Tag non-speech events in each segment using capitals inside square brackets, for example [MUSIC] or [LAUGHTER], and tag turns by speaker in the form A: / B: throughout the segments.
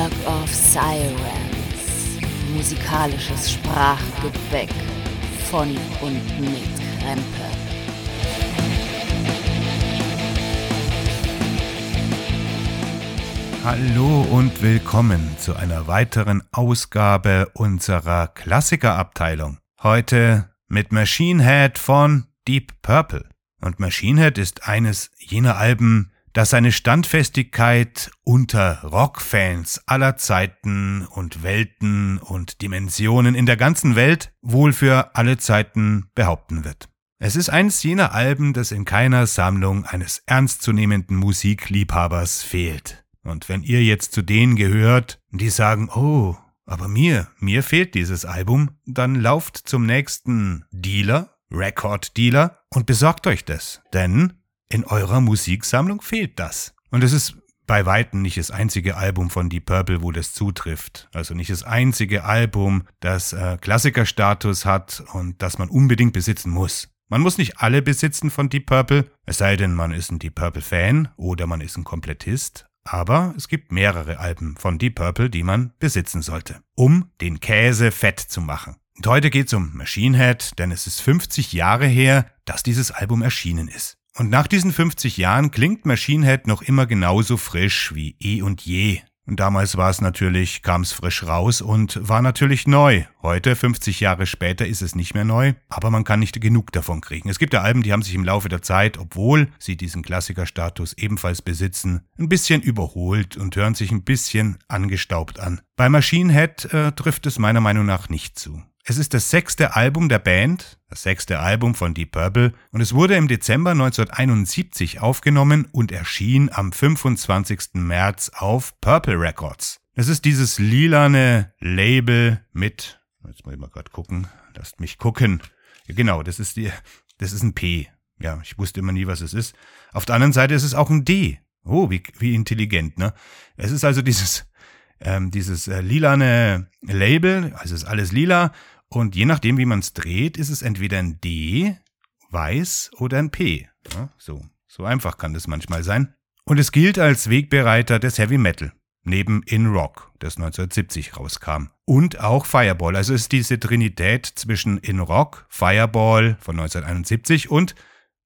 A: Work of Sirens. Musikalisches Sprachgebäck von und mit Krempe.
B: Hallo und willkommen zu einer weiteren Ausgabe unserer Klassikerabteilung. Heute mit Machine Head von Deep Purple. Und Machine Head ist eines jener Alben, das seine Standfestigkeit unter Rockfans aller Zeiten und Welten und Dimensionen in der ganzen Welt wohl für alle Zeiten behaupten wird. Es ist eines jener Alben, das in keiner Sammlung eines ernstzunehmenden Musikliebhabers fehlt. Und wenn ihr jetzt zu denen gehört, die sagen, oh, aber mir, mir fehlt dieses Album, dann lauft zum nächsten Dealer, Record Dealer und besorgt euch das. Denn in eurer Musiksammlung fehlt das. Und es ist bei weitem nicht das einzige Album von Deep Purple, wo das zutrifft. Also nicht das einzige Album, das äh, Klassikerstatus hat und das man unbedingt besitzen muss. Man muss nicht alle besitzen von Deep Purple, es sei denn, man ist ein Deep Purple Fan oder man ist ein Komplettist. Aber es gibt mehrere Alben von Deep Purple, die man besitzen sollte, um den Käse fett zu machen. Und heute geht's um Machine Head, denn es ist 50 Jahre her, dass dieses Album erschienen ist. Und nach diesen 50 Jahren klingt Machine Head noch immer genauso frisch wie eh und je. Und damals war es natürlich, kam es frisch raus und war natürlich neu. Heute, 50 Jahre später, ist es nicht mehr neu, aber man kann nicht genug davon kriegen. Es gibt ja Alben, die haben sich im Laufe der Zeit, obwohl sie diesen Klassikerstatus ebenfalls besitzen, ein bisschen überholt und hören sich ein bisschen angestaubt an. Bei Machine Head äh, trifft es meiner Meinung nach nicht zu. Es ist das sechste Album der Band, das sechste Album von Deep Purple, und es wurde im Dezember 1971 aufgenommen und erschien am 25. März auf Purple Records. Es ist dieses lilane Label mit, jetzt muss ich mal gerade gucken, lasst mich gucken. Ja, genau, das ist die, das ist ein P. Ja, ich wusste immer nie, was es ist. Auf der anderen Seite ist es auch ein D. Oh, wie, wie intelligent, ne? Es ist also dieses, ähm, dieses äh, lilane Label, also ist alles lila und je nachdem, wie man es dreht, ist es entweder ein D, weiß oder ein P. Ja, so, so einfach kann das manchmal sein. Und es gilt als Wegbereiter des Heavy Metal, neben In Rock, das 1970 rauskam. Und auch Fireball, also ist diese Trinität zwischen In Rock, Fireball von 1971 und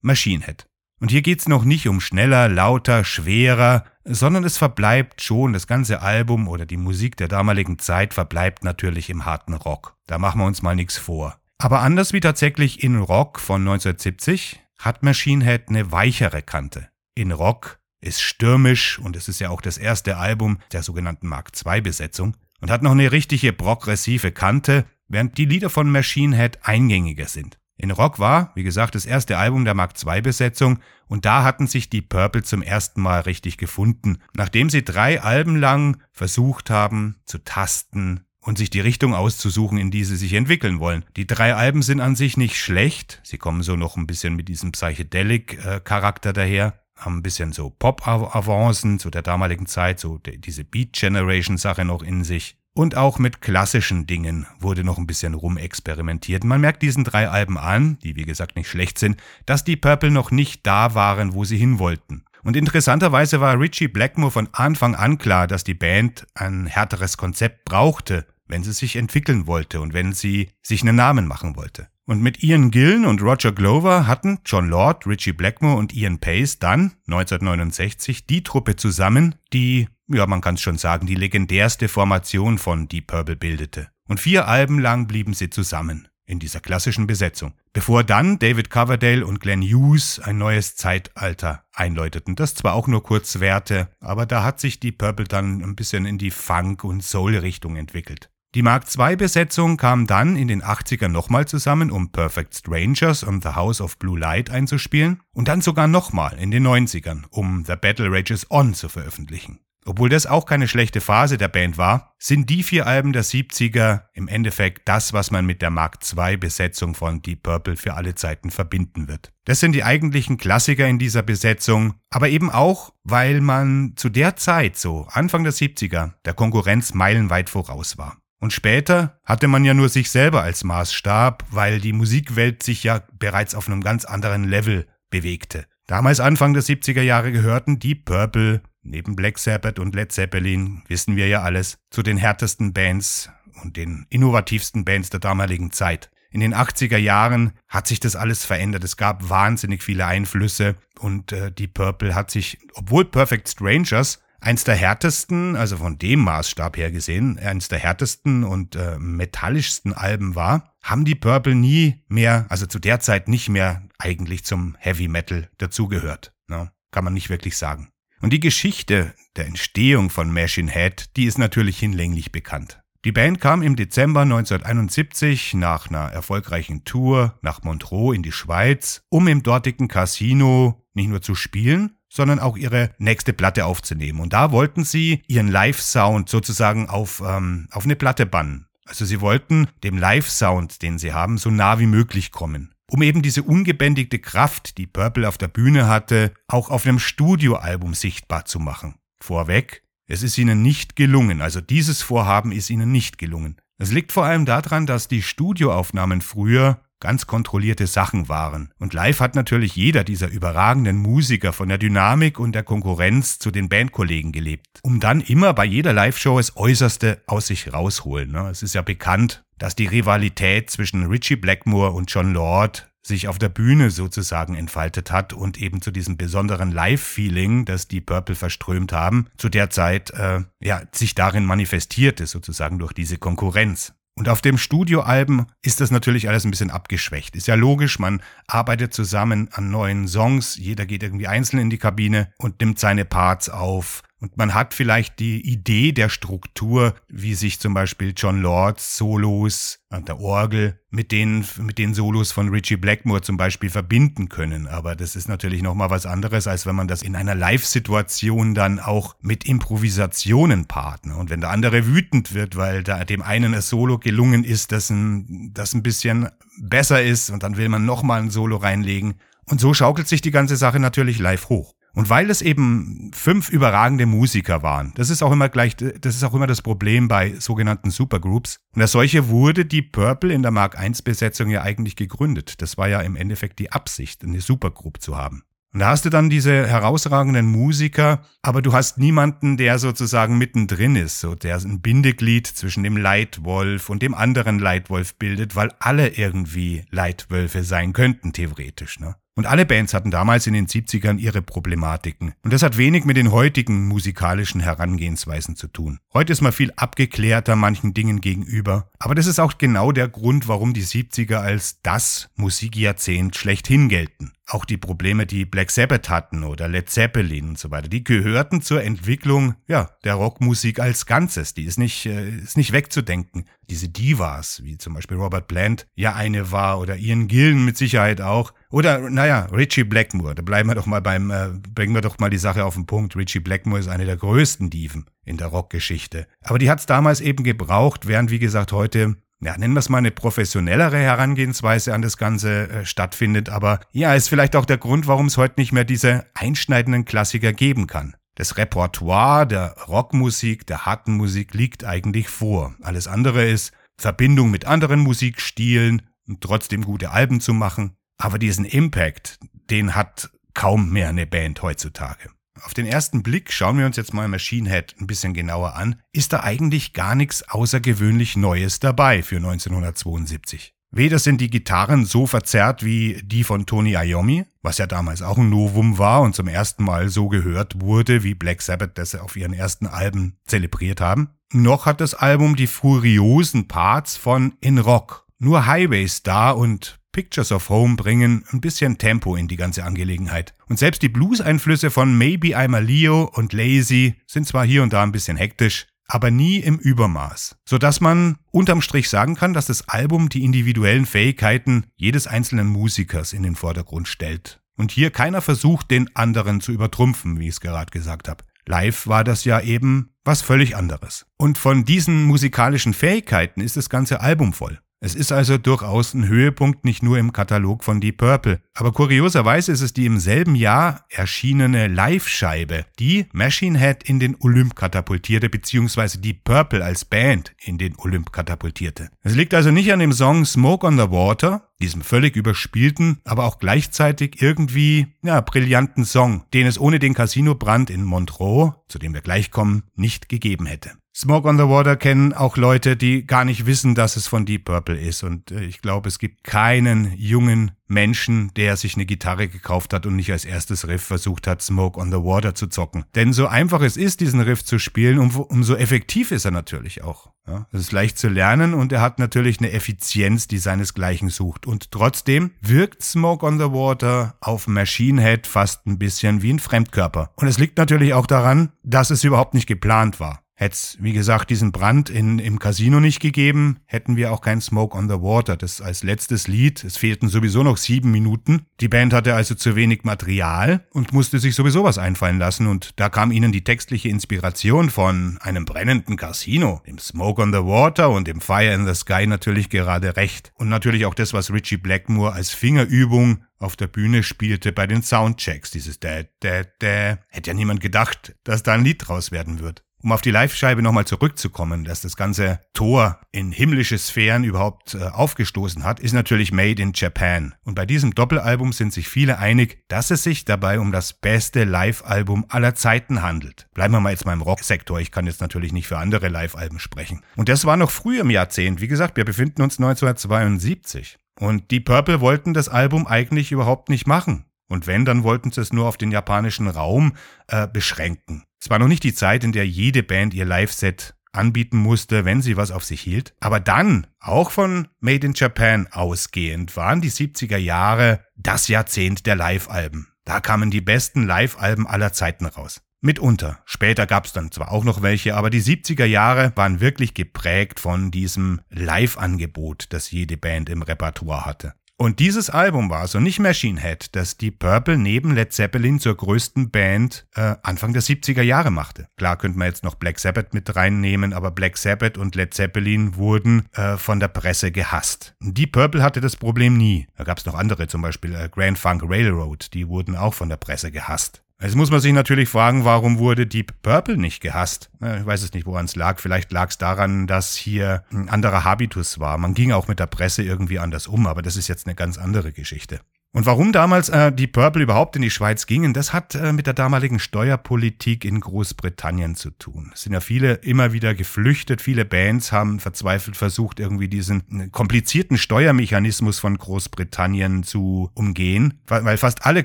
B: Machine Head. Und hier geht's noch nicht um schneller, lauter, schwerer, sondern es verbleibt schon, das ganze Album oder die Musik der damaligen Zeit verbleibt natürlich im harten Rock. Da machen wir uns mal nichts vor. Aber anders wie tatsächlich in Rock von 1970 hat Machine Head eine weichere Kante. In Rock ist stürmisch und es ist ja auch das erste Album der sogenannten Mark II-Besetzung und hat noch eine richtige progressive Kante, während die Lieder von Machine Head eingängiger sind. In Rock war, wie gesagt, das erste Album der Mark II-Besetzung und da hatten sich die Purple zum ersten Mal richtig gefunden, nachdem sie drei Alben lang versucht haben zu tasten und sich die Richtung auszusuchen, in die sie sich entwickeln wollen. Die drei Alben sind an sich nicht schlecht, sie kommen so noch ein bisschen mit diesem Psychedelic-Charakter daher, haben ein bisschen so Pop-Avancen zu der damaligen Zeit, so diese Beat Generation-Sache noch in sich. Und auch mit klassischen Dingen wurde noch ein bisschen rumexperimentiert. Man merkt diesen drei Alben an, die wie gesagt nicht schlecht sind, dass die Purple noch nicht da waren, wo sie hin wollten. Und interessanterweise war Richie Blackmore von Anfang an klar, dass die Band ein härteres Konzept brauchte, wenn sie sich entwickeln wollte und wenn sie sich einen Namen machen wollte. Und mit Ian Gillen und Roger Glover hatten John Lord, Richie Blackmore und Ian Pace dann 1969 die Truppe zusammen, die ja, man kann es schon sagen, die legendärste Formation von Deep Purple bildete. Und vier Alben lang blieben sie zusammen in dieser klassischen Besetzung, bevor dann David Coverdale und Glenn Hughes ein neues Zeitalter einläuteten. Das zwar auch nur kurz währte, aber da hat sich Deep Purple dann ein bisschen in die Funk- und Soul-Richtung entwickelt. Die Mark II-Besetzung kam dann in den 80ern nochmal zusammen, um Perfect Strangers und The House of Blue Light einzuspielen und dann sogar nochmal in den 90ern, um The Battle Rages On zu veröffentlichen. Obwohl das auch keine schlechte Phase der Band war, sind die vier Alben der 70er im Endeffekt das, was man mit der Mark II-Besetzung von Deep Purple für alle Zeiten verbinden wird. Das sind die eigentlichen Klassiker in dieser Besetzung, aber eben auch, weil man zu der Zeit, so Anfang der 70er, der Konkurrenz meilenweit voraus war. Und später hatte man ja nur sich selber als Maßstab, weil die Musikwelt sich ja bereits auf einem ganz anderen Level bewegte. Damals Anfang der 70er Jahre gehörten Deep Purple neben Black Sabbath und Led Zeppelin, wissen wir ja alles, zu den härtesten Bands und den innovativsten Bands der damaligen Zeit. In den 80er Jahren hat sich das alles verändert. Es gab wahnsinnig viele Einflüsse und äh, die Purple hat sich, obwohl Perfect Strangers eins der härtesten, also von dem Maßstab her gesehen, eins der härtesten und äh, metallischsten Alben war, haben die Purple nie mehr, also zu der Zeit nicht mehr eigentlich zum Heavy Metal dazugehört. Ne? Kann man nicht wirklich sagen. Und die Geschichte der Entstehung von Machine Head, die ist natürlich hinlänglich bekannt. Die Band kam im Dezember 1971 nach einer erfolgreichen Tour nach Montreux in die Schweiz, um im dortigen Casino nicht nur zu spielen, sondern auch ihre nächste Platte aufzunehmen. Und da wollten sie ihren Live-Sound sozusagen auf, ähm, auf eine Platte bannen. Also sie wollten dem Live-Sound, den sie haben, so nah wie möglich kommen. Um eben diese ungebändigte Kraft, die Purple auf der Bühne hatte, auch auf einem Studioalbum sichtbar zu machen. Vorweg, es ist ihnen nicht gelungen, also dieses Vorhaben ist ihnen nicht gelungen. Es liegt vor allem daran, dass die Studioaufnahmen früher ganz kontrollierte Sachen waren. Und live hat natürlich jeder dieser überragenden Musiker von der Dynamik und der Konkurrenz zu den Bandkollegen gelebt, um dann immer bei jeder Live-Show das Äußerste aus sich rausholen. Ne? Es ist ja bekannt, dass die Rivalität zwischen Richie Blackmore und John Lord sich auf der Bühne sozusagen entfaltet hat und eben zu diesem besonderen Live-Feeling, das die Purple verströmt haben, zu der Zeit äh, ja sich darin manifestierte sozusagen durch diese Konkurrenz. Und auf dem Studioalben ist das natürlich alles ein bisschen abgeschwächt. Ist ja logisch, man arbeitet zusammen an neuen Songs, jeder geht irgendwie einzeln in die Kabine und nimmt seine Parts auf und man hat vielleicht die Idee der Struktur, wie sich zum Beispiel John Lords Solos an der Orgel mit den, mit den Solos von Richie Blackmore zum Beispiel verbinden können. Aber das ist natürlich nochmal was anderes, als wenn man das in einer Live-Situation dann auch mit Improvisationen paart. Und wenn der andere wütend wird, weil da dem einen ein Solo gelungen ist, das ein, das ein bisschen besser ist und dann will man nochmal ein Solo reinlegen. Und so schaukelt sich die ganze Sache natürlich live hoch. Und weil es eben fünf überragende Musiker waren, das ist auch immer gleich, das ist auch immer das Problem bei sogenannten Supergroups. Und als solche wurde die Purple in der Mark I Besetzung ja eigentlich gegründet. Das war ja im Endeffekt die Absicht, eine Supergroup zu haben. Und da hast du dann diese herausragenden Musiker, aber du hast niemanden, der sozusagen mittendrin ist, so der ein Bindeglied zwischen dem Leitwolf und dem anderen Leitwolf bildet, weil alle irgendwie Leitwölfe sein könnten, theoretisch. Ne? Und alle Bands hatten damals in den 70ern ihre Problematiken. Und das hat wenig mit den heutigen musikalischen Herangehensweisen zu tun. Heute ist man viel abgeklärter manchen Dingen gegenüber. Aber das ist auch genau der Grund, warum die 70er als das Musikjahrzehnt schlechthin gelten. Auch die Probleme, die Black Sabbath hatten oder Led Zeppelin und so weiter, die gehörten zur Entwicklung ja, der Rockmusik als Ganzes. Die ist nicht, äh, ist nicht wegzudenken. Diese Divas, wie zum Beispiel Robert Plant ja eine war oder Ian Gillen mit Sicherheit auch. Oder, naja, Richie Blackmore. Da bleiben wir doch mal beim, äh, bringen wir doch mal die Sache auf den Punkt. Richie Blackmore ist eine der größten Diven in der Rockgeschichte. Aber die hat es damals eben gebraucht, während, wie gesagt, heute ja, nennen wir es mal eine professionellere Herangehensweise an das Ganze äh, stattfindet, aber ja, ist vielleicht auch der Grund, warum es heute nicht mehr diese einschneidenden Klassiker geben kann. Das Repertoire der Rockmusik, der harten Musik liegt eigentlich vor. Alles andere ist Verbindung mit anderen Musikstilen und trotzdem gute Alben zu machen. Aber diesen Impact, den hat kaum mehr eine Band heutzutage. Auf den ersten Blick schauen wir uns jetzt mal Machine Head ein bisschen genauer an. Ist da eigentlich gar nichts außergewöhnlich Neues dabei für 1972. Weder sind die Gitarren so verzerrt wie die von Tony Iommi, was ja damals auch ein Novum war und zum ersten Mal so gehört wurde, wie Black Sabbath das auf ihren ersten Alben zelebriert haben. Noch hat das Album die furiosen Parts von In Rock. Nur Highway Star und Pictures of Home bringen ein bisschen Tempo in die ganze Angelegenheit. Und selbst die Blues-Einflüsse von Maybe I'm a Leo und Lazy sind zwar hier und da ein bisschen hektisch, aber nie im Übermaß, sodass man unterm Strich sagen kann, dass das Album die individuellen Fähigkeiten jedes einzelnen Musikers in den Vordergrund stellt. Und hier keiner versucht, den anderen zu übertrumpfen, wie ich es gerade gesagt habe. Live war das ja eben was völlig anderes. Und von diesen musikalischen Fähigkeiten ist das ganze Album voll. Es ist also durchaus ein Höhepunkt nicht nur im Katalog von Deep Purple. Aber kurioserweise ist es die im selben Jahr erschienene Live-Scheibe, die Machine Head in den Olymp katapultierte, beziehungsweise Deep Purple als Band in den Olymp katapultierte. Es liegt also nicht an dem Song Smoke on the Water, diesem völlig überspielten, aber auch gleichzeitig irgendwie, ja, brillanten Song, den es ohne den Casino-Brand in Montreux, zu dem wir gleich kommen, nicht gegeben hätte. Smoke on the Water kennen auch Leute, die gar nicht wissen, dass es von Deep Purple ist. Und äh, ich glaube, es gibt keinen jungen Menschen, der sich eine Gitarre gekauft hat und nicht als erstes Riff versucht hat, Smoke on the Water zu zocken. Denn so einfach es ist, diesen Riff zu spielen, um, umso effektiv ist er natürlich auch. Ja, es ist leicht zu lernen und er hat natürlich eine Effizienz, die seinesgleichen sucht. Und trotzdem wirkt Smoke on the Water auf Machine Head fast ein bisschen wie ein Fremdkörper. Und es liegt natürlich auch daran, dass es überhaupt nicht geplant war. Hätte es, wie gesagt, diesen Brand in, im Casino nicht gegeben, hätten wir auch kein Smoke on the Water. Das als letztes Lied. Es fehlten sowieso noch sieben Minuten. Die Band hatte also zu wenig Material und musste sich sowieso was einfallen lassen. Und da kam ihnen die textliche Inspiration von einem brennenden Casino, dem Smoke on the Water und dem Fire in the Sky natürlich gerade recht. Und natürlich auch das, was Richie Blackmore als Fingerübung auf der Bühne spielte bei den Soundchecks. Dieses Dä, Dä, Dä. Hätte ja niemand gedacht, dass da ein Lied draus werden wird. Um auf die Live-Scheibe nochmal zurückzukommen, dass das ganze Tor in himmlische Sphären überhaupt äh, aufgestoßen hat, ist natürlich Made in Japan. Und bei diesem Doppelalbum sind sich viele einig, dass es sich dabei um das beste Live-Album aller Zeiten handelt. Bleiben wir mal jetzt mal im Rocksektor. Ich kann jetzt natürlich nicht für andere Live-Alben sprechen. Und das war noch früh im Jahrzehnt. Wie gesagt, wir befinden uns 1972. Und die Purple wollten das Album eigentlich überhaupt nicht machen. Und wenn, dann wollten sie es nur auf den japanischen Raum äh, beschränken. Es war noch nicht die Zeit, in der jede Band ihr Live-Set anbieten musste, wenn sie was auf sich hielt. Aber dann, auch von Made in Japan ausgehend, waren die 70er Jahre das Jahrzehnt der Live-Alben. Da kamen die besten Live-Alben aller Zeiten raus. Mitunter. Später gab es dann zwar auch noch welche, aber die 70er Jahre waren wirklich geprägt von diesem Live-Angebot, das jede Band im Repertoire hatte. Und dieses Album war so nicht Machine Head, das die Purple neben Led Zeppelin zur größten Band äh, Anfang der 70er Jahre machte. Klar könnte man jetzt noch Black Sabbath mit reinnehmen, aber Black Sabbath und Led Zeppelin wurden äh, von der Presse gehasst. Die Purple hatte das Problem nie. Da gab es noch andere, zum Beispiel äh, Grand Funk Railroad, die wurden auch von der Presse gehasst. Jetzt muss man sich natürlich fragen, warum wurde Deep Purple nicht gehasst? Ich weiß es nicht, woran es lag. Vielleicht lag es daran, dass hier ein anderer Habitus war. Man ging auch mit der Presse irgendwie anders um, aber das ist jetzt eine ganz andere Geschichte. Und warum damals äh, die Purple überhaupt in die Schweiz gingen, das hat äh, mit der damaligen Steuerpolitik in Großbritannien zu tun. Es sind ja viele immer wieder geflüchtet, viele Bands haben verzweifelt versucht, irgendwie diesen äh, komplizierten Steuermechanismus von Großbritannien zu umgehen, weil, weil fast alle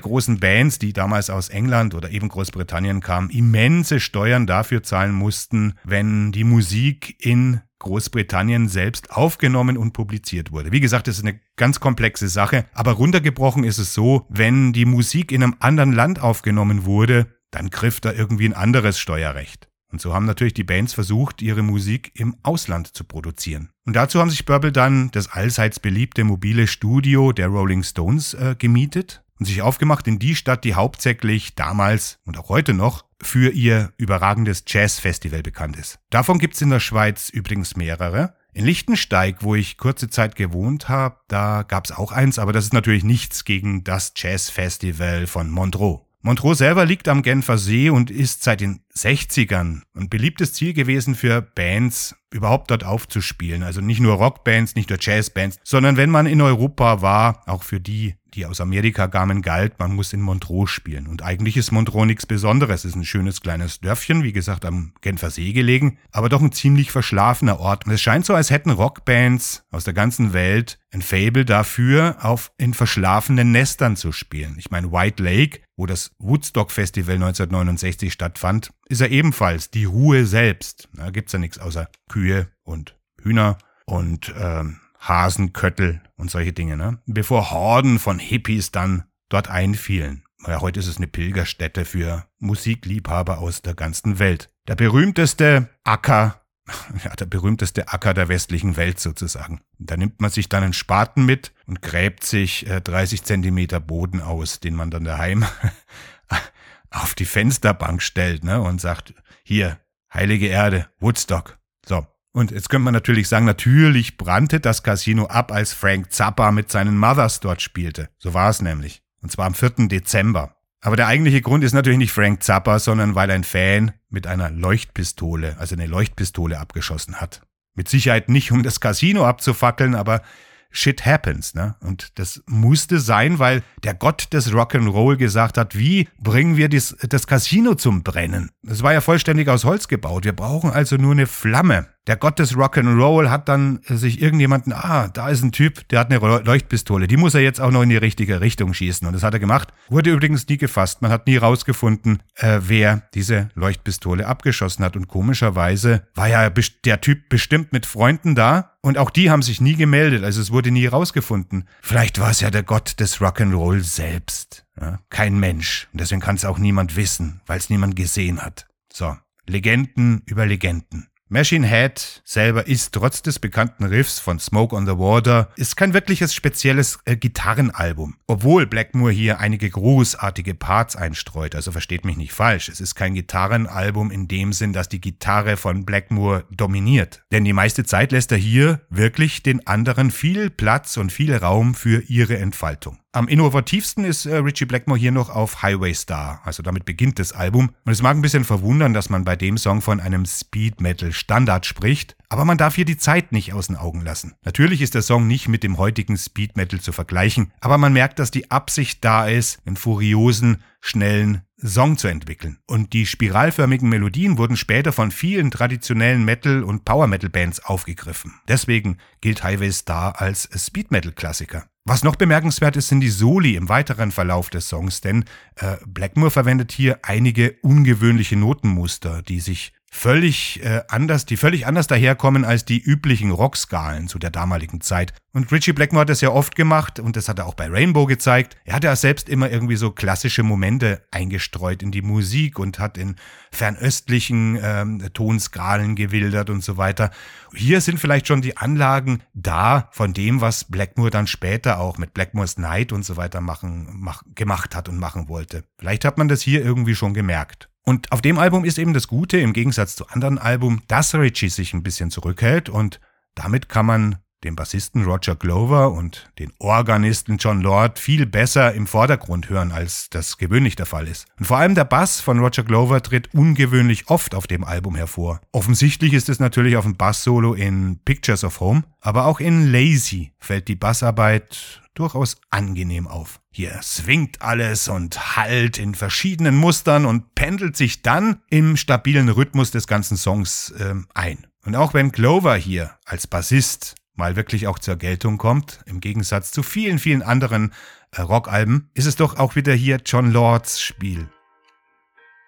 B: großen Bands, die damals aus England oder eben Großbritannien kamen, immense Steuern dafür zahlen mussten, wenn die Musik in Großbritannien selbst aufgenommen und publiziert wurde. Wie gesagt, das ist eine ganz komplexe Sache, aber runtergebrochen ist es so, wenn die Musik in einem anderen Land aufgenommen wurde, dann griff da irgendwie ein anderes Steuerrecht. Und so haben natürlich die Bands versucht, ihre Musik im Ausland zu produzieren. Und dazu haben sich Purple dann das allseits beliebte mobile Studio der Rolling Stones äh, gemietet und sich aufgemacht in die Stadt, die hauptsächlich damals und auch heute noch für ihr überragendes Jazzfestival bekannt ist. Davon gibt's in der Schweiz übrigens mehrere. In Lichtensteig, wo ich kurze Zeit gewohnt habe, da gab's auch eins, aber das ist natürlich nichts gegen das Jazzfestival von Montreux. Montreux selber liegt am Genfer See und ist seit den 60ern ein beliebtes Ziel gewesen für Bands, überhaupt dort aufzuspielen. Also nicht nur Rockbands, nicht nur Jazzbands, sondern wenn man in Europa war, auch für die, die aus Amerika kamen, galt, man muss in Montreux spielen. Und eigentlich ist Montreux nichts Besonderes. Es ist ein schönes kleines Dörfchen, wie gesagt, am Genfer See gelegen, aber doch ein ziemlich verschlafener Ort. Und es scheint so, als hätten Rockbands aus der ganzen Welt ein Fable dafür, auf in verschlafenen Nestern zu spielen. Ich meine, White Lake, wo das Woodstock Festival 1969 stattfand, ist ja ebenfalls die Ruhe selbst. Da gibt's ja nichts außer Kühe und Hühner und ähm, Hasenköttel und solche Dinge, ne? Bevor Horden von Hippies dann dort einfielen. Ja, heute ist es eine Pilgerstätte für Musikliebhaber aus der ganzen Welt. Der berühmteste Acker, [LAUGHS] ja, der berühmteste Acker der westlichen Welt sozusagen. Da nimmt man sich dann einen Spaten mit und gräbt sich äh, 30 Zentimeter Boden aus, den man dann daheim [LAUGHS] auf die Fensterbank stellt, ne, und sagt, hier, heilige Erde, Woodstock. So, Und jetzt könnte man natürlich sagen, natürlich brannte das Casino ab, als Frank Zappa mit seinen Mothers dort spielte. So war es nämlich. Und zwar am 4. Dezember. Aber der eigentliche Grund ist natürlich nicht Frank Zappa, sondern weil ein Fan mit einer Leuchtpistole, also eine Leuchtpistole abgeschossen hat. Mit Sicherheit nicht, um das Casino abzufackeln, aber shit happens, ne? Und das musste sein, weil der Gott des Rock'n'Roll gesagt hat, wie bringen wir dies, das Casino zum Brennen? Es war ja vollständig aus Holz gebaut. Wir brauchen also nur eine Flamme. Der Gott des Rock'n'Roll hat dann sich irgendjemanden, ah, da ist ein Typ, der hat eine Leuchtpistole, die muss er jetzt auch noch in die richtige Richtung schießen. Und das hat er gemacht. Wurde übrigens nie gefasst. Man hat nie rausgefunden, äh, wer diese Leuchtpistole abgeschossen hat. Und komischerweise war ja der Typ bestimmt mit Freunden da. Und auch die haben sich nie gemeldet, also es wurde nie rausgefunden. Vielleicht war es ja der Gott des Rock'n'Roll selbst. Ja? Kein Mensch. Und deswegen kann es auch niemand wissen, weil es niemand gesehen hat. So, Legenden über Legenden. Machine Head selber ist trotz des bekannten Riffs von Smoke on the Water ist kein wirkliches spezielles äh, Gitarrenalbum. Obwohl Blackmore hier einige großartige Parts einstreut, also versteht mich nicht falsch, es ist kein Gitarrenalbum in dem Sinn, dass die Gitarre von Blackmore dominiert. Denn die meiste Zeit lässt er hier wirklich den anderen viel Platz und viel Raum für ihre Entfaltung. Am innovativsten ist äh, Richie Blackmore hier noch auf Highway Star, also damit beginnt das Album. Und es mag ein bisschen verwundern, dass man bei dem Song von einem Speed Metal Standard spricht, aber man darf hier die Zeit nicht aus den Augen lassen. Natürlich ist der Song nicht mit dem heutigen Speed Metal zu vergleichen, aber man merkt, dass die Absicht da ist, einen furiosen, schnellen Song zu entwickeln. Und die spiralförmigen Melodien wurden später von vielen traditionellen Metal- und Power-Metal-Bands aufgegriffen. Deswegen gilt Highway Star als Speed Metal-Klassiker. Was noch bemerkenswert ist, sind die Soli im weiteren Verlauf des Songs, denn äh, Blackmore verwendet hier einige ungewöhnliche Notenmuster, die sich völlig äh, anders, die völlig anders daherkommen als die üblichen Rockskalen zu der damaligen Zeit. Und Richie Blackmore hat das ja oft gemacht und das hat er auch bei Rainbow gezeigt. Er hat ja selbst immer irgendwie so klassische Momente eingestreut in die Musik und hat in fernöstlichen ähm, Tonskalen gewildert und so weiter. Hier sind vielleicht schon die Anlagen da von dem, was Blackmore dann später auch mit Blackmore's Night und so weiter machen, mach, gemacht hat und machen wollte. Vielleicht hat man das hier irgendwie schon gemerkt. Und auf dem Album ist eben das Gute, im Gegensatz zu anderen Alben, dass Richie sich ein bisschen zurückhält und damit kann man den Bassisten Roger Glover und den Organisten John Lord viel besser im Vordergrund hören, als das gewöhnlich der Fall ist. Und vor allem der Bass von Roger Glover tritt ungewöhnlich oft auf dem Album hervor. Offensichtlich ist es natürlich auf dem Bass-Solo in Pictures of Home, aber auch in Lazy fällt die Bassarbeit durchaus angenehm auf. Hier swingt alles und hallt in verschiedenen Mustern und pendelt sich dann im stabilen Rhythmus des ganzen Songs äh, ein. Und auch wenn Clover hier als Bassist mal wirklich auch zur Geltung kommt, im Gegensatz zu vielen, vielen anderen äh, Rockalben, ist es doch auch wieder hier John Lords Spiel.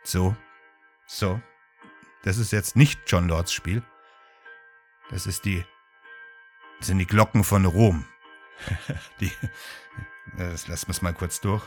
B: So, so. Das ist jetzt nicht John Lords Spiel. Das ist die, das sind die Glocken von Rom. [LAUGHS] Die, das lassen wir es mal kurz durch.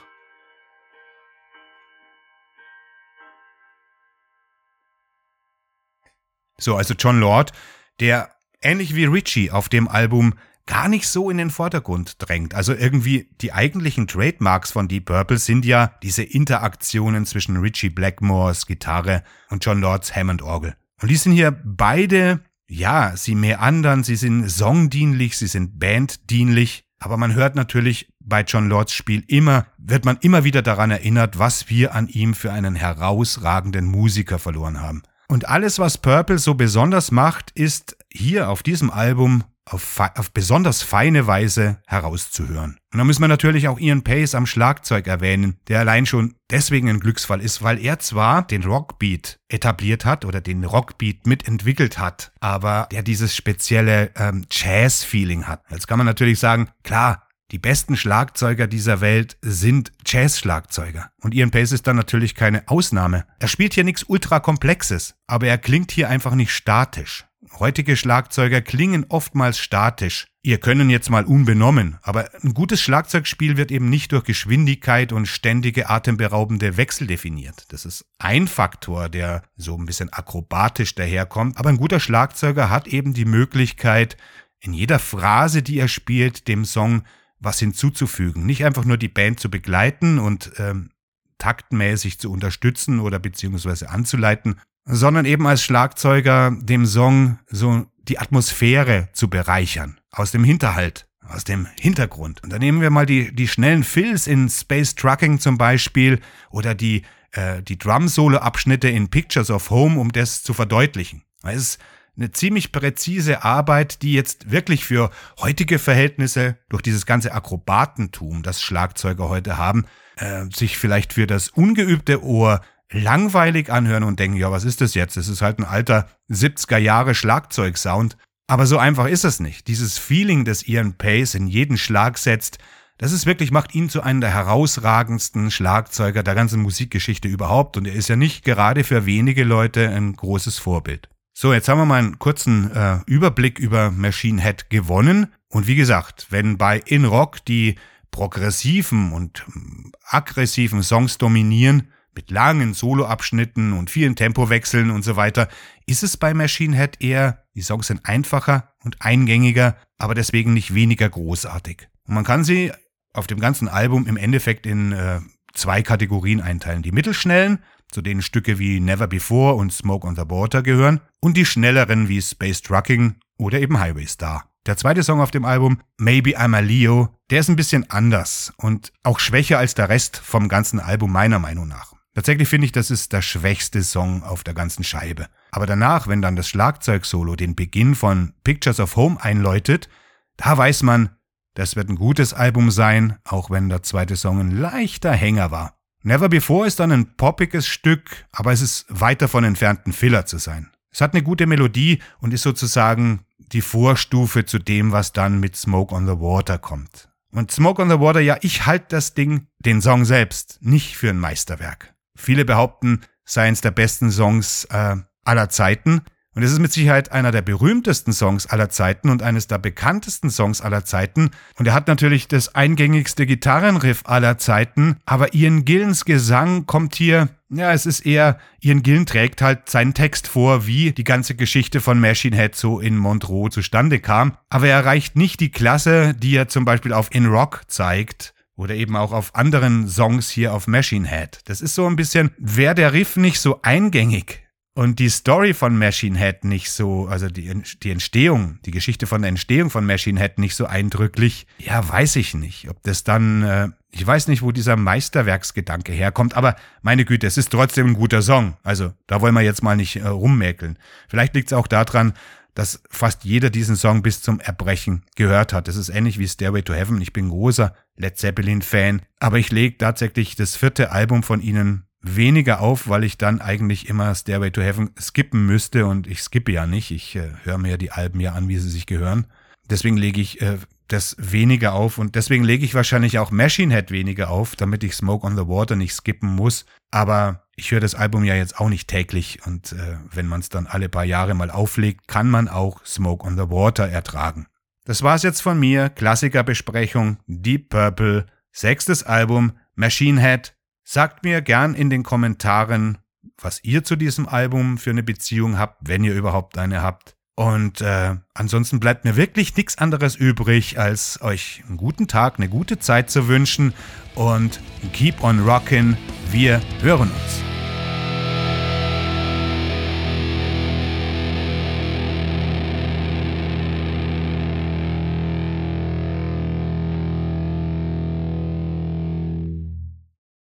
B: So, also John Lord, der ähnlich wie Richie auf dem Album gar nicht so in den Vordergrund drängt. Also irgendwie die eigentlichen Trademarks von Deep Purple sind ja diese Interaktionen zwischen Richie Blackmores Gitarre und John Lords Hammond-Orgel. Und die sind hier beide ja, sie meandern, sie sind songdienlich, sie sind banddienlich, aber man hört natürlich bei John Lords Spiel immer, wird man immer wieder daran erinnert, was wir an ihm für einen herausragenden Musiker verloren haben. Und alles, was Purple so besonders macht, ist hier auf diesem Album auf, auf besonders feine Weise herauszuhören. Und da müssen wir natürlich auch Ian Pace am Schlagzeug erwähnen, der allein schon deswegen ein Glücksfall ist, weil er zwar den Rockbeat etabliert hat oder den Rockbeat mitentwickelt hat, aber der dieses spezielle ähm, Jazz-Feeling hat. Jetzt kann man natürlich sagen, klar, die besten Schlagzeuger dieser Welt sind Jazz-Schlagzeuger. Und Ian Pace ist dann natürlich keine Ausnahme. Er spielt hier nichts ultra-komplexes, aber er klingt hier einfach nicht statisch. Heutige Schlagzeuger klingen oftmals statisch. Ihr können jetzt mal unbenommen, aber ein gutes Schlagzeugspiel wird eben nicht durch Geschwindigkeit und ständige atemberaubende Wechsel definiert. Das ist ein Faktor, der so ein bisschen akrobatisch daherkommt, aber ein guter Schlagzeuger hat eben die Möglichkeit, in jeder Phrase, die er spielt, dem Song was hinzuzufügen. Nicht einfach nur die Band zu begleiten und ähm, taktmäßig zu unterstützen oder beziehungsweise anzuleiten, sondern eben als Schlagzeuger dem Song so die Atmosphäre zu bereichern, aus dem Hinterhalt, aus dem Hintergrund. Und da nehmen wir mal die, die schnellen Fills in Space Trucking zum Beispiel oder die, äh, die Drum-Solo-Abschnitte in Pictures of Home, um das zu verdeutlichen. Es ist eine ziemlich präzise Arbeit, die jetzt wirklich für heutige Verhältnisse durch dieses ganze Akrobatentum, das Schlagzeuger heute haben, äh, sich vielleicht für das ungeübte Ohr langweilig anhören und denken, ja, was ist das jetzt? Das ist halt ein alter 70er Jahre Schlagzeugsound. Aber so einfach ist es nicht. Dieses Feeling, das Ian Pace in jeden Schlag setzt, das ist wirklich, macht ihn zu einem der herausragendsten Schlagzeuger der ganzen Musikgeschichte überhaupt. Und er ist ja nicht gerade für wenige Leute ein großes Vorbild. So, jetzt haben wir mal einen kurzen äh, Überblick über Machine Head gewonnen. Und wie gesagt, wenn bei In Rock die progressiven und ähm, aggressiven Songs dominieren, mit langen Soloabschnitten und vielen Tempowechseln und so weiter, ist es bei Machine Head eher, die Songs sind einfacher und eingängiger, aber deswegen nicht weniger großartig. Und man kann sie auf dem ganzen Album im Endeffekt in äh, zwei Kategorien einteilen. Die mittelschnellen, zu denen Stücke wie Never Before und Smoke on the Water gehören, und die schnelleren wie Space Trucking oder eben Highway Star. Der zweite Song auf dem Album, Maybe I'm a Leo, der ist ein bisschen anders und auch schwächer als der Rest vom ganzen Album meiner Meinung nach. Tatsächlich finde ich, das ist der schwächste Song auf der ganzen Scheibe. Aber danach, wenn dann das Schlagzeugsolo den Beginn von Pictures of Home einläutet, da weiß man, das wird ein gutes Album sein, auch wenn der zweite Song ein leichter Hänger war. Never Before ist dann ein poppiges Stück, aber es ist weit davon entfernt, ein Filler zu sein. Es hat eine gute Melodie und ist sozusagen die Vorstufe zu dem, was dann mit Smoke on the Water kommt. Und Smoke on the Water, ja, ich halte das Ding, den Song selbst, nicht für ein Meisterwerk. Viele behaupten, sei eines der besten Songs äh, aller Zeiten. Und es ist mit Sicherheit einer der berühmtesten Songs aller Zeiten und eines der bekanntesten Songs aller Zeiten. Und er hat natürlich das eingängigste Gitarrenriff aller Zeiten. Aber Ian Gillens Gesang kommt hier, ja, es ist eher, Ian Gillen trägt halt seinen Text vor, wie die ganze Geschichte von Machine Head so in Montreux zustande kam. Aber er erreicht nicht die Klasse, die er zum Beispiel auf In Rock zeigt. Oder eben auch auf anderen Songs hier auf Machine Head. Das ist so ein bisschen, wäre der Riff nicht so eingängig und die Story von Machine Head nicht so, also die, die Entstehung, die Geschichte von der Entstehung von Machine Head nicht so eindrücklich, ja, weiß ich nicht. Ob das dann, äh, ich weiß nicht, wo dieser Meisterwerksgedanke herkommt, aber meine Güte, es ist trotzdem ein guter Song. Also da wollen wir jetzt mal nicht äh, rummäkeln. Vielleicht liegt es auch daran, dass fast jeder diesen Song bis zum Erbrechen gehört hat. Das ist ähnlich wie Stairway to Heaven. Ich bin großer Led Zeppelin-Fan, aber ich lege tatsächlich das vierte Album von ihnen weniger auf, weil ich dann eigentlich immer Stairway to Heaven skippen müsste und ich skippe ja nicht. Ich äh, höre mir die Alben ja an, wie sie sich gehören. Deswegen lege ich äh, das weniger auf und deswegen lege ich wahrscheinlich auch Machine Head weniger auf, damit ich Smoke on the Water nicht skippen muss. Aber ich höre das Album ja jetzt auch nicht täglich und äh, wenn man es dann alle paar Jahre mal auflegt, kann man auch Smoke on the Water ertragen. Das war's jetzt von mir. Klassikerbesprechung Deep Purple, sechstes Album Machine Head. Sagt mir gern in den Kommentaren, was ihr zu diesem Album für eine Beziehung habt, wenn ihr überhaupt eine habt. Und äh, ansonsten bleibt mir wirklich nichts anderes übrig, als euch einen guten Tag, eine gute Zeit zu wünschen und keep on rockin'. Wir hören uns.